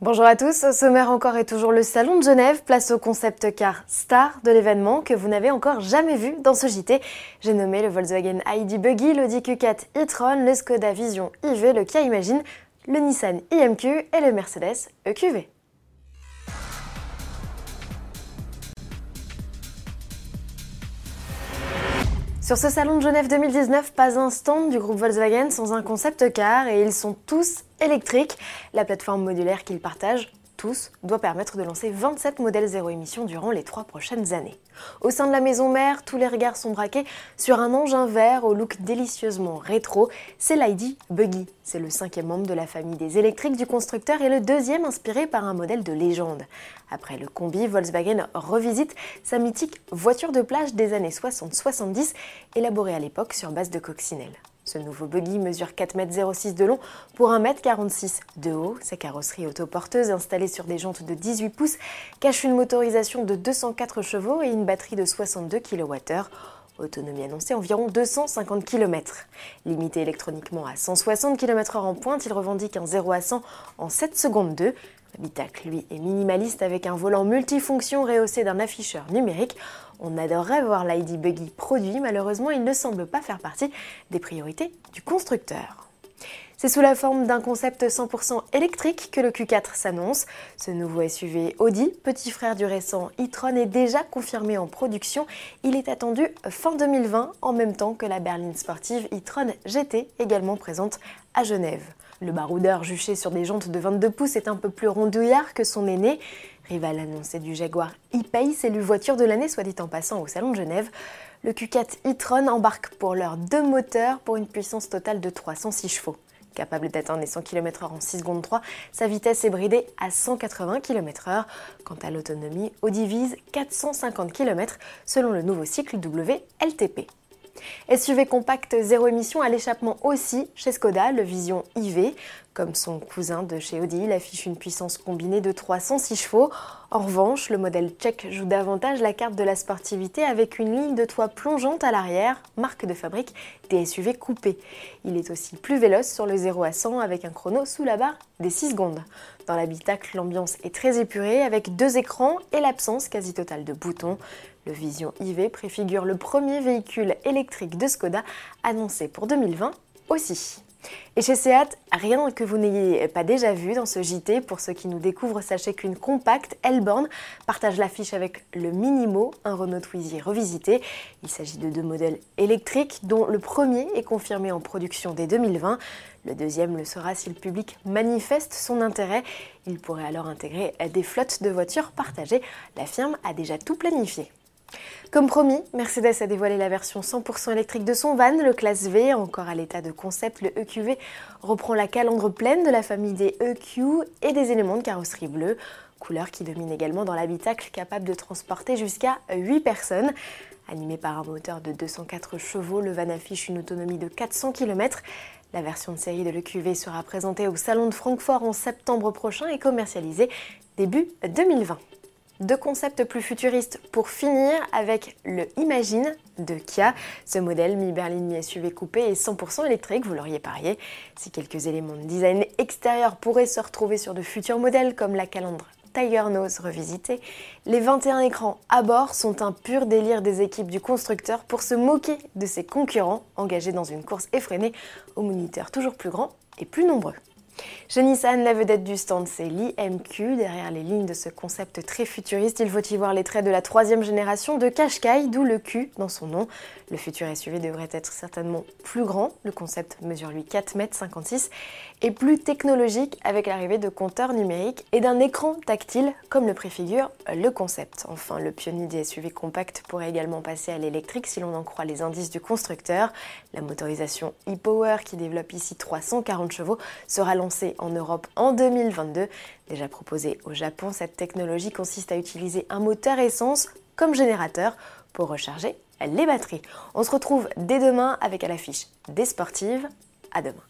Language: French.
Bonjour à tous, au sommaire encore et toujours le Salon de Genève, place au concept car star de l'événement que vous n'avez encore jamais vu dans ce JT. J'ai nommé le Volkswagen ID Buggy, l'Audi Q4 e-tron, le Skoda Vision IV, le Kia Imagine, le Nissan IMQ et le Mercedes EQV. Sur ce salon de Genève 2019, pas un stand du groupe Volkswagen sans un concept car et ils sont tous électriques. La plateforme modulaire qu'ils partagent tous doit permettre de lancer 27 modèles zéro émission durant les trois prochaines années. Au sein de la maison mère, tous les regards sont braqués sur un engin vert au look délicieusement rétro, c'est l'ID Buggy. C'est le cinquième membre de la famille des électriques du constructeur et le deuxième inspiré par un modèle de légende. Après le combi, Volkswagen revisite sa mythique voiture de plage des années 60-70, élaborée à l'époque sur base de coccinelle. Ce nouveau buggy mesure 4,06 m de long pour 1,46 m de haut. Sa carrosserie autoporteuse installée sur des jantes de 18 pouces cache une motorisation de 204 chevaux et une batterie de 62 kWh. Autonomie annoncée environ 250 km. Limité électroniquement à 160 km/h en pointe, il revendique un 0 à 100 en 7 secondes 2. L'habitacle, lui, est minimaliste avec un volant multifonction rehaussé d'un afficheur numérique. On adorerait voir l'ID Buggy produit, malheureusement, il ne semble pas faire partie des priorités du constructeur. C'est sous la forme d'un concept 100% électrique que le Q4 s'annonce. Ce nouveau SUV Audi, petit frère du récent e-tron, est déjà confirmé en production. Il est attendu fin 2020, en même temps que la berline sportive e-tron GT, également présente à Genève. Le baroudeur juché sur des jantes de 22 pouces est un peu plus rondouillard que son aîné. Rival annoncé du Jaguar e-Pace, élu voiture de l'année, soit dit en passant au Salon de Genève. Le Q4 e-tron embarque pour l'heure deux moteurs pour une puissance totale de 306 chevaux. Capable d'atteindre les 100 km/h en 6 secondes 3, sa vitesse est bridée à 180 km/h. Quant à l'autonomie, Audi vise 450 km selon le nouveau cycle WLTP. SUV compact zéro émission à l'échappement aussi chez Skoda, le Vision IV. Comme son cousin de chez Audi, il affiche une puissance combinée de 306 chevaux. En revanche, le modèle tchèque joue davantage la carte de la sportivité avec une ligne de toit plongeante à l'arrière, marque de fabrique des SUV coupés. Il est aussi plus véloce sur le 0 à 100 avec un chrono sous la barre des 6 secondes. Dans l'habitacle, l'ambiance est très épurée avec deux écrans et l'absence quasi totale de boutons. Le Vision IV préfigure le premier véhicule électrique de Skoda annoncé pour 2020 aussi. Et chez Seat, rien que vous n'ayez pas déjà vu dans ce JT. Pour ceux qui nous découvrent, sachez qu'une compacte Elborn partage l'affiche avec le Minimo, un Renault Twizy revisité. Il s'agit de deux modèles électriques, dont le premier est confirmé en production dès 2020. Le deuxième le sera si le public manifeste son intérêt. Il pourrait alors intégrer des flottes de voitures partagées. La firme a déjà tout planifié. Comme promis, Mercedes a dévoilé la version 100% électrique de son van, le Classe V, encore à l'état de concept. Le EQV reprend la calandre pleine de la famille des EQ et des éléments de carrosserie bleue, couleur qui domine également dans l'habitacle capable de transporter jusqu'à 8 personnes. Animé par un moteur de 204 chevaux, le van affiche une autonomie de 400 km. La version de série de l'EQV sera présentée au Salon de Francfort en septembre prochain et commercialisée début 2020. Deux concepts plus futuristes pour finir avec le Imagine de Kia. Ce modèle mi-berline mi-SUV coupé est 100% électrique, vous l'auriez parié. Si quelques éléments de design extérieur pourraient se retrouver sur de futurs modèles comme la calandre Tiger Nose revisitée, les 21 écrans à bord sont un pur délire des équipes du constructeur pour se moquer de ses concurrents engagés dans une course effrénée aux moniteurs toujours plus grands et plus nombreux. Chez Nissan, la vedette du stand, c'est l'IMQ. Derrière les lignes de ce concept très futuriste, il faut y voir les traits de la troisième génération de Qashqai, d'où le Q dans son nom. Le futur SUV devrait être certainement plus grand. Le concept mesure lui 4,56 m et plus technologique avec l'arrivée de compteurs numériques et d'un écran tactile, comme le préfigure le concept. Enfin, le pionnier des SUV compacts pourrait également passer à l'électrique si l'on en croit les indices du constructeur. La motorisation e-Power, qui développe ici 340 chevaux, sera lancée en Europe en 2022. Déjà proposée au Japon, cette technologie consiste à utiliser un moteur essence comme générateur pour recharger les batteries. On se retrouve dès demain avec à l'affiche des sportives. À demain.